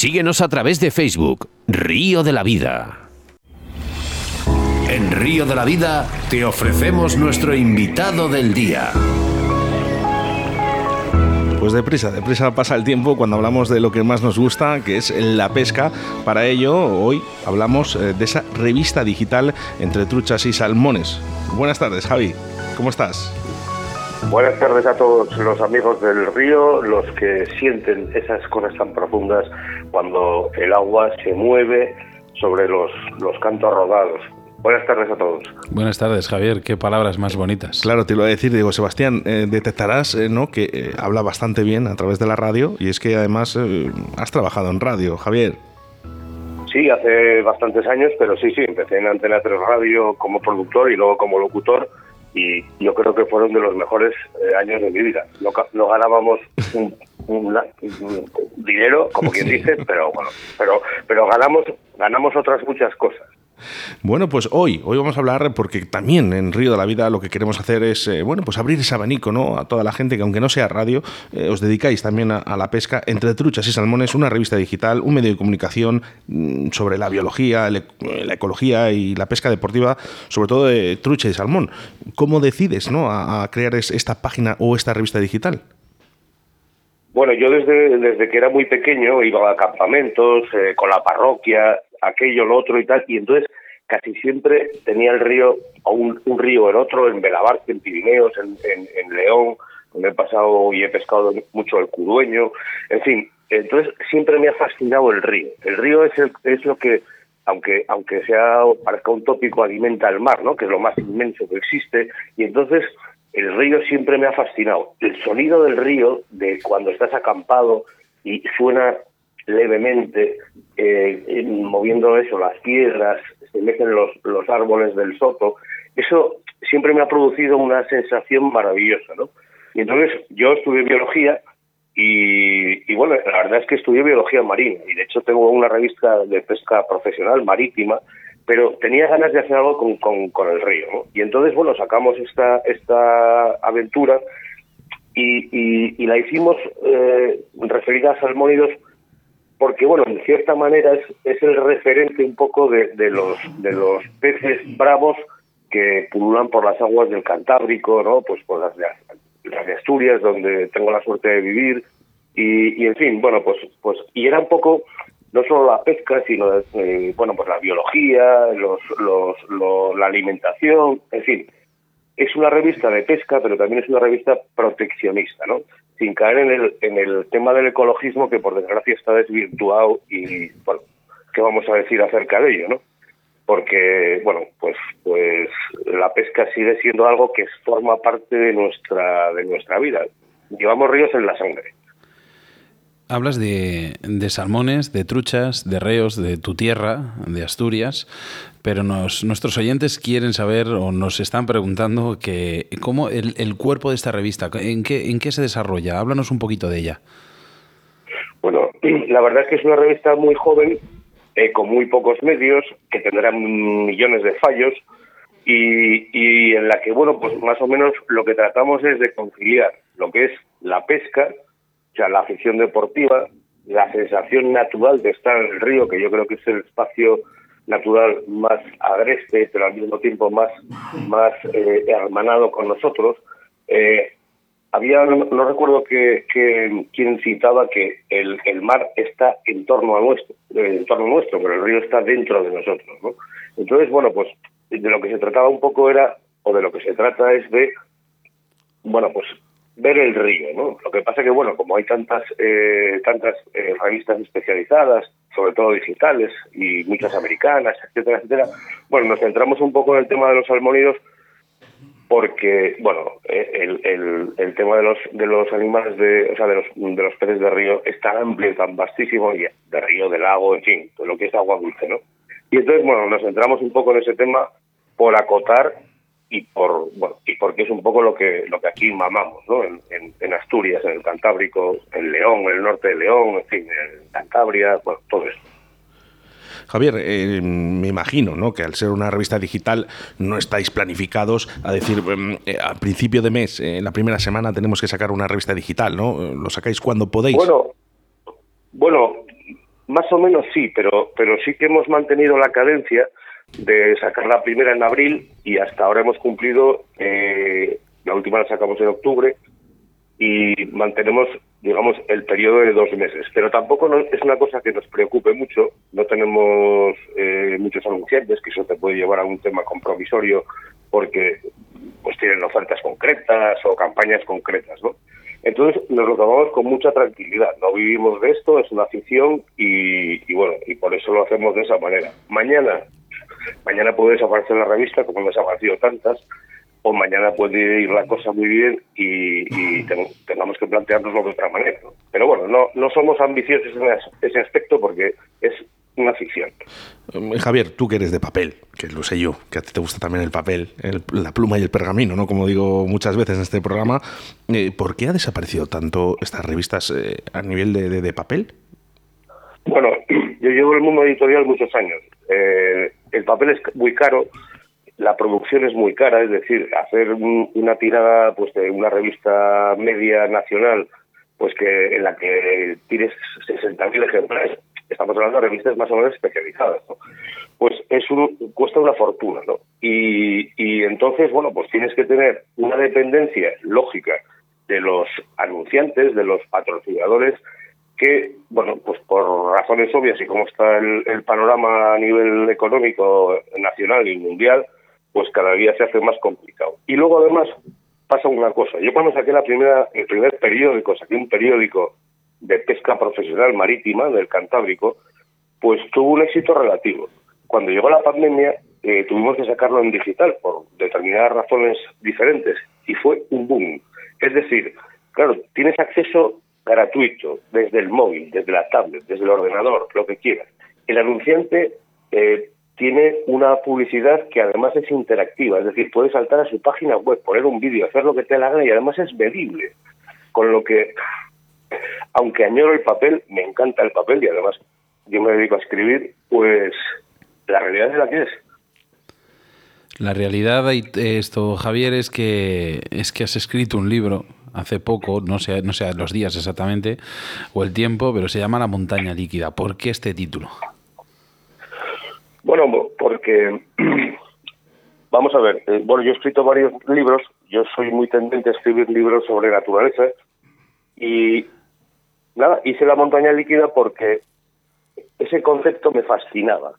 Síguenos a través de Facebook, Río de la Vida. En Río de la Vida te ofrecemos nuestro invitado del día. Pues deprisa, deprisa pasa el tiempo cuando hablamos de lo que más nos gusta, que es la pesca. Para ello, hoy hablamos eh, de esa revista digital entre truchas y salmones. Buenas tardes, Javi. ¿Cómo estás? Buenas tardes a todos los amigos del río, los que sienten esas cosas tan profundas cuando el agua se mueve sobre los, los cantos rodados. Buenas tardes a todos. Buenas tardes, Javier. Qué palabras más bonitas. Claro, te lo voy a decir, digo, Sebastián, eh, detectarás eh, ¿no? que eh, habla bastante bien a través de la radio y es que además has trabajado en radio, Javier. Sí, hace bastantes años, pero sí, sí, empecé en Antena 3 Radio como productor y luego como locutor y yo creo que fueron de los mejores años de mi vida. No, ganábamos un, dinero, como quien dice, pero bueno, pero pero ganamos ganamos otras muchas cosas. Bueno, pues hoy, hoy vamos a hablar, porque también en Río de la Vida lo que queremos hacer es, eh, bueno, pues abrir ese abanico, ¿no? A toda la gente que aunque no sea radio, eh, os dedicáis también a, la pesca entre truchas y salmones, una revista digital, un medio de comunicación mm, sobre la biología, eh, la ecología y la pesca deportiva, sobre todo de trucha y salmón. ¿Cómo decides, ¿no? A, crear esta página o esta revista digital? Bueno, yo desde, desde que era muy pequeño iba a campamentos con la parroquia, aquello, lo otro y tal, y entonces casi siempre tenía el río, o un, río en otro, en Belabarque, en Pirineos, en, en, León, donde he pasado y he pescado mucho el cudueño, en fin, entonces siempre me ha fascinado el río. El río es, el, es lo que, aunque, aunque sea, parezca un tópico, alimenta el mar, ¿no? que es lo más inmenso que existe, y entonces el río siempre me ha fascinado. El sonido del río, de cuando estás acampado y suena levemente, eh, moviendo eso, las piedras, se meten los, los árboles del soto, eso siempre me ha producido una sensación maravillosa, ¿no? Y entonces yo estudié biología y, bueno, la verdad es que estudié biología marina y de hecho tengo una revista de pesca profesional marítima, pero tenía ganas de hacer algo con, con, el río, ¿no? Y entonces, bueno, sacamos esta, esta aventura y, la hicimos eh, referida a salmónidos porque bueno, en cierta manera es, es el referente un poco de, de, los de los peces bravos que pululan por las aguas del Cantábrico, ¿no? Pues por las de, las de Asturias, donde tengo la suerte de vivir y, y, en fin, bueno, pues pues y era un poco no solo la pesca, sino eh, bueno, pues la biología, los, los, la alimentación, en fin, es una revista de pesca, pero también es una revista proteccionista, ¿no? Sin caer en el, en el tema del ecologismo que por desgracia está desvirtuado y, bueno, ¿qué vamos a decir acerca de ello, no? Porque, bueno, pues, pues la pesca sigue siendo algo que forma parte de nuestra, de nuestra vida. Llevamos ríos en la sangre. Hablas de, de, salmones, de truchas, de reos, de tu tierra, de Asturias, pero nos, nuestros oyentes quieren saber o nos están preguntando que cómo el, cuerpo de esta revista, ¿en qué, ¿en qué se desarrolla? Háblanos un poquito de ella. Bueno, la verdad es que es una revista muy joven, eh, con muy pocos medios, que tendrá millones de fallos y, y en la que, bueno, pues más o menos lo que tratamos es de conciliar lo que es la pesca, la afición deportiva, la sensación natural de estar en el río, que yo creo que es el espacio natural más agreste, pero al mismo tiempo más, más eh, hermanado con nosotros. Eh, había, no, recuerdo que, que, quién citaba que el, el mar está en torno a nuestro, eh, en torno a nuestro, pero el río está dentro de nosotros, ¿no? Entonces, bueno, pues de lo que se trataba un poco era, o de lo que se trata es de, bueno, pues ver el río, ¿no? Lo que pasa que, bueno, como hay tantas eh, tantas eh, revistas especializadas, sobre todo digitales, y muchas americanas, etcétera, etcétera, bueno, nos centramos un poco en el tema de los salmónidos porque, bueno, eh, el, el, tema de los de los animales, de, o sea, de los, de los peces de río es tan amplio, tan vastísimo, y de río, de lago, en fin, todo lo que es agua dulce, ¿no? Y entonces, bueno, nos centramos un poco en ese tema por acotar y por bueno y porque es un poco lo que lo que aquí mamamos ¿no? en, en, Asturias en el Cantábrico en León en el norte de León en fin en Cantabria bueno todo esto Javier, eh, me imagino ¿no? que al ser una revista digital no estáis planificados a decir em, eh, al principio de mes, eh, en la primera semana tenemos que sacar una revista digital, ¿no? ¿Lo sacáis cuando podéis? Bueno, bueno más o menos sí, pero, pero sí que hemos mantenido la cadencia de sacar la primera en abril y hasta ahora hemos cumplido, eh, la última la sacamos en octubre y mantenemos, digamos, el periodo de dos meses. Pero tampoco es una cosa que nos preocupe mucho, no tenemos eh, muchos anunciantes, que eso te puede llevar a un tema compromisorio porque pues tienen ofertas concretas o campañas concretas, ¿no? Entonces nos lo tomamos con mucha tranquilidad, no vivimos de esto, es una afición y, y bueno, y por eso lo hacemos de esa manera. Mañana Mañana puede desaparecer la revista, como han desaparecido tantas, o mañana puede ir la cosa muy bien y, tengamos que planteárnoslo de otra manera. Pero bueno, no, no somos ambiciosos en ese aspecto porque es una ficción. Eh, Javier, tú que eres de papel, que lo sé yo, que a ti te gusta también el papel, la pluma y el pergamino, ¿no? Como digo muchas veces en este programa, eh, ¿por qué ha desaparecido tanto estas revistas eh, a nivel de, papel? Bueno, yo llevo el mundo editorial muchos años. Eh, el papel es muy caro, la producción es muy cara, es decir, hacer una tirada pues de una revista media nacional, pues que en la que tires 60.000 ejemplares, estamos hablando de revistas más o menos especializadas, pues es cuesta una fortuna, ¿no? Y, y entonces, bueno, pues tienes que tener una dependencia lógica de los anunciantes, de los patrocinadores, que, bueno, pues por razones obvias y como está el, panorama a nivel económico nacional y mundial, pues cada día se hace más complicado. Y luego además pasa una cosa. Yo cuando saqué la primera, el primer periódico, saqué un periódico de pesca profesional marítima del Cantábrico, pues tuvo un éxito relativo. Cuando llegó la pandemia, eh, tuvimos que sacarlo en digital por determinadas razones diferentes y fue un boom. Es decir, claro, tienes acceso gratuito, desde el móvil, desde la tablet, desde el ordenador, lo que quieras. El anunciante eh, tiene una publicidad que además es interactiva, es decir, puede saltar a su página web, poner un vídeo, hacer lo que te la gana y además es medible. Con lo que, aunque añoro el papel, me encanta el papel y además yo me dedico a escribir, pues la realidad es la que es. La realidad, esto, Javier, es que es que has escrito un libro hace poco, no sé, no sé los días exactamente o el tiempo, pero se llama La montaña líquida. ¿Por qué este título? Bueno, porque vamos a ver, eh, bueno, yo he escrito varios libros, yo soy muy tendente a escribir libros sobre naturaleza y nada, hice La montaña líquida porque ese concepto me fascinaba.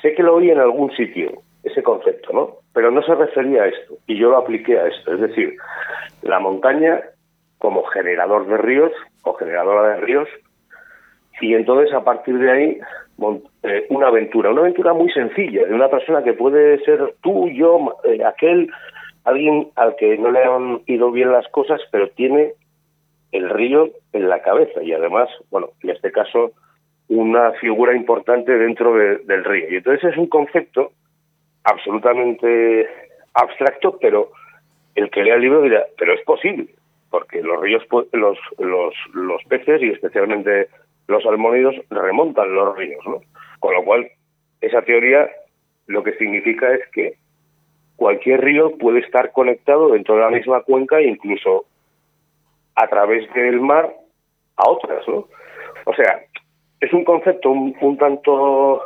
Sé que lo oí en algún sitio, ese concepto, ¿no? Pero no se refería a esto y yo lo apliqué a esto, es decir, la montaña como generador de ríos o generadora de ríos y entonces a partir de ahí eh, una aventura, una aventura muy sencilla de una persona que puede ser tú, yo, eh, aquel, alguien al que no le han ido bien las cosas, pero tiene el río en la cabeza y además, bueno, en este caso, una figura importante dentro del río. Y entonces es un concepto absolutamente abstracto, pero el que lea el libro dirá, pero es posible, porque los ríos, los, los, los peces y especialmente los salmónidos remontan los ríos, ¿no? Con lo cual, esa teoría lo que significa es que cualquier río puede estar conectado dentro de la misma cuenca e incluso a través del mar a otras, ¿no? O sea, es un concepto un, un tanto,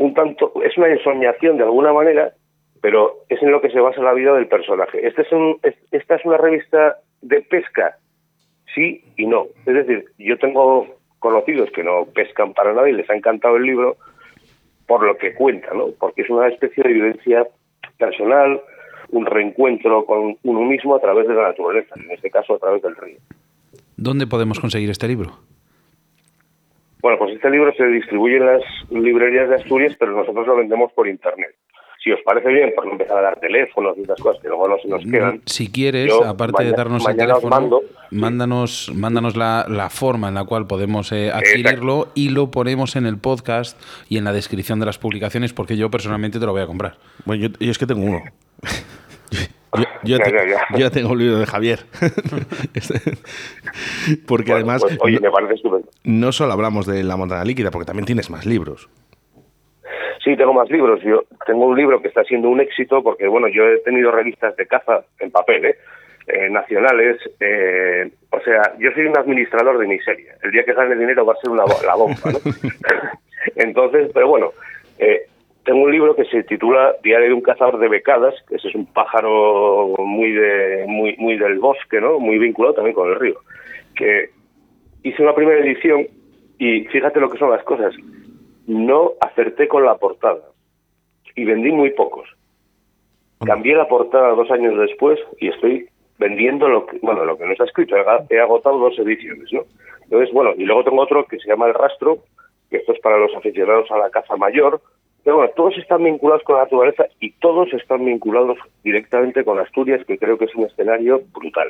un tanto, es una ensoñación de alguna manera, pero es en lo que se basa la vida del personaje. Este es un, esta es una revista de pesca, sí y no. Es decir, yo tengo conocidos que no pescan para nada y les ha encantado el libro por lo que cuenta, ¿no? Porque es una especie de vivencia personal, un reencuentro con uno mismo a través de la naturaleza, en este caso a través del río. ¿Dónde podemos conseguir este libro? Bueno, pues este libro se distribuye en las librerías de Asturias, pero nosotros lo vendemos por internet. Si os parece bien, por no empezar a dar teléfonos y esas cosas que luego no se nos quedan. Si quieres, aparte de darnos el teléfono, mándanos, mándanos la, la, forma en la cual podemos eh, adquirirlo y lo ponemos en el podcast y en la descripción de las publicaciones, porque yo personalmente te lo voy a comprar. Bueno, yo, es que tengo uno. Yo, ya, tengo el libro de Javier. porque además. Pues, oye, me parece estupendo. No solo hablamos de la montaña líquida, porque también tienes más libros. Sí, tengo más libros. Yo tengo un libro que está siendo un éxito porque, bueno, yo he tenido revistas de caza en papel, ¿eh? eh, nacionales. Eh, o sea, yo soy un administrador de miseria. El día que gane dinero va a ser una, la bomba, ¿no? Entonces, pero bueno, eh, tengo un libro que se titula Diario de un cazador de becadas, que ese es un pájaro muy de muy muy del bosque, ¿no? Muy vinculado también con el río. Que hice una primera edición y fíjate lo que son las cosas. No acerté con la portada y vendí muy pocos. Cambié la portada dos años después y estoy vendiendo lo que, bueno, lo que no está escrito. He agotado dos ediciones, ¿no? Entonces, bueno, y luego tengo otro que se llama El Rastro, que esto es para los aficionados a la caza mayor. Pero bueno, todos están vinculados con la naturaleza y todos están vinculados directamente con Asturias, que creo que es un escenario brutal.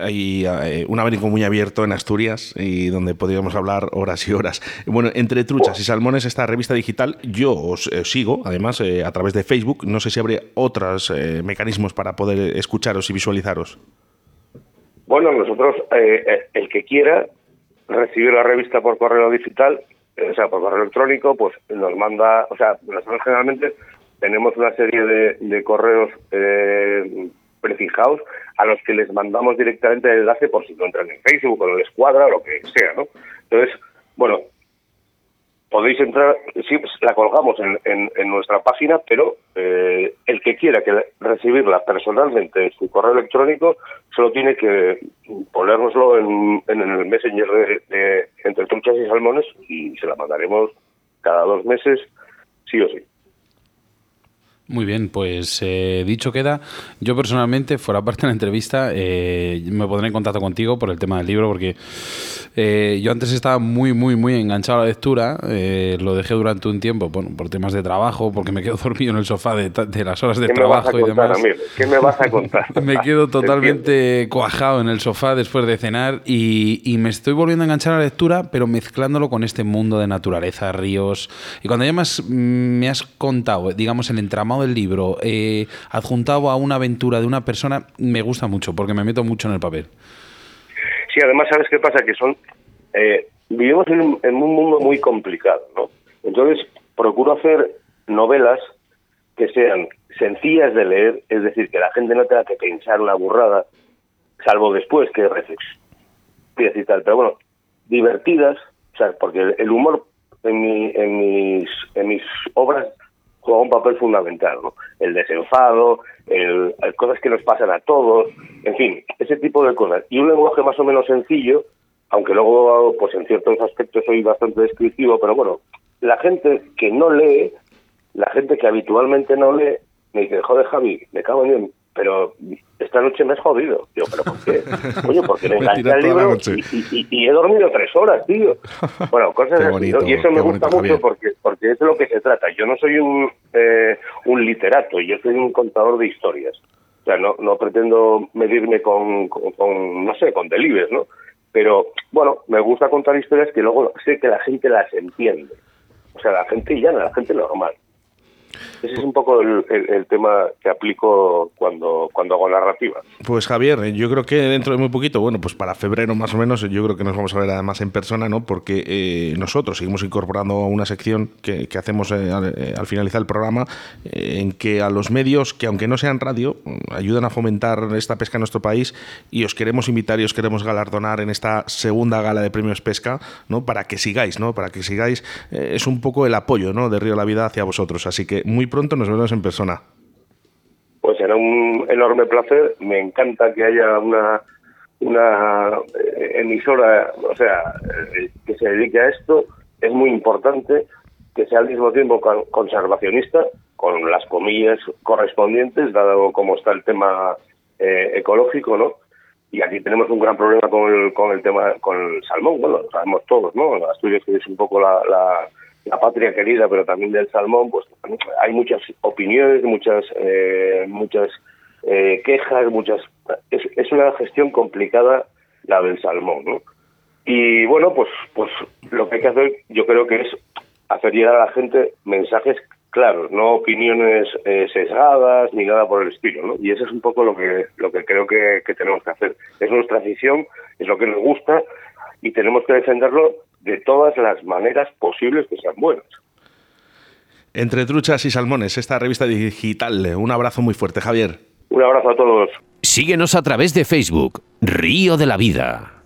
Hay eh, un abanico muy abierto en Asturias y donde podríamos hablar horas y horas. Bueno, entre truchas y salmones, esta revista digital, yo os eh, sigo, además, eh, a través de Facebook. No sé si habría otros mecanismos para poder escucharos y visualizaros. Bueno, nosotros, el que quiera recibir la revista por correo digital, o sea, por correo electrónico, pues nos manda, o sea, nosotros generalmente tenemos una serie de, de correos prefijados a los que les mandamos directamente el enlace por si no entran en Facebook o en la escuadra o lo que sea, ¿no? Entonces, bueno, podéis entrar, sí, la colgamos en, en, nuestra página, pero eh, el que quiera que recibirla personalmente en su correo electrónico solo tiene que ponérnoslo en, en el messenger de, de, entre truchas y salmones y se la mandaremos cada dos meses, sí o sí. Muy bien, pues eh, dicho queda, yo personalmente, fuera parte de la entrevista, eh, me pondré en contacto contigo por el tema del libro, porque eh, yo antes estaba muy, muy, muy enganchado a la lectura, lo dejé durante un tiempo, bueno, por temas de trabajo, porque me quedo dormido en el sofá de, las horas de trabajo y demás. ¿Qué me vas a contar? me quedo totalmente cuajado en el sofá después de cenar y, y, me estoy volviendo a enganchar a la lectura, pero mezclándolo con este mundo de naturaleza, ríos. Y cuando ya más me has contado, digamos, el entramado del libro eh, adjuntado a una aventura de una persona me gusta mucho porque me meto mucho en el papel. Sí, además, ¿sabes qué pasa? Que son. Eh, vivimos en un, mundo muy complicado, ¿no? Entonces, procuro hacer novelas que sean sencillas de leer, es decir, que la gente no tenga que pensar una burrada, salvo después que reflexiones y tal. Pero bueno, divertidas, o porque el humor en, mi, en, mis, en mis obras juega un papel fundamental, ¿no? El desenfado, el, cosas que nos pasan a todos, en fin, ese tipo de cosas. Y un lenguaje más o menos sencillo, aunque luego, pues en ciertos aspectos soy bastante descriptivo, pero bueno, la gente que no lee, la gente que habitualmente no lee, me dice, joder Javi, me cago en pero esta noche me has jodido. Digo, ¿pero por qué? Oye, porque me enganché al libro y, he dormido tres horas, tío. Bueno, cosas así. Y eso me gusta mucho porque, porque es de lo que se trata. Yo no soy un, eh, un literato, yo soy un contador de historias. O sea, no, no pretendo medirme con, con, no sé, con delibes, ¿no? Pero, bueno, me gusta contar historias que luego sé que la gente las entiende. O sea, la gente llana, la gente normal. Ese es un poco el, tema que aplico cuando, cuando hago narrativa. Pues Javier, eh, yo creo que dentro de muy poquito, bueno, pues para febrero más o menos, yo creo que nos vamos a ver además en persona, ¿no? Porque eh, nosotros seguimos incorporando una sección que, hacemos eh, al, finalizar el programa, en que a los medios, que aunque no sean radio, ayudan a fomentar esta pesca en nuestro país y os queremos invitar y os queremos galardonar en esta segunda gala de premios pesca, ¿no? Para que sigáis, ¿no? Para que sigáis, es un poco el apoyo, ¿no? De Río La Vida hacia vosotros. Así que muy pronto nos vemos en persona. Pues será un enorme placer. Me encanta que haya una una eh, emisora, o sea, eh, que se dedique a esto. Es muy importante que sea al mismo tiempo conservacionista, con las comillas correspondientes, dado cómo está el tema eh, ecológico, ¿no? Y aquí tenemos un gran problema con el, con el tema, con el salmón, bueno, lo sabemos todos, ¿no? Asturias que es un poco la, la patria querida, pero también del salmón, pues hay muchas opiniones, muchas eh, muchas eh, quejas, muchas es, es una gestión complicada la del salmón, ¿no? Y bueno, pues pues lo que hay que hacer, yo creo que es hacer llegar a la gente mensajes claros, no opiniones eh, sesgadas ni nada por el estilo, ¿no? Y eso es un poco lo que lo que creo que, tenemos que hacer. Es nuestra afición, es lo que nos gusta y tenemos que defenderlo de todas las maneras posibles que sean buenas. Entre truchas y salmones, esta revista digital. Un abrazo muy fuerte, Javier. Un abrazo a todos. Síguenos a través de Facebook, Río de la Vida.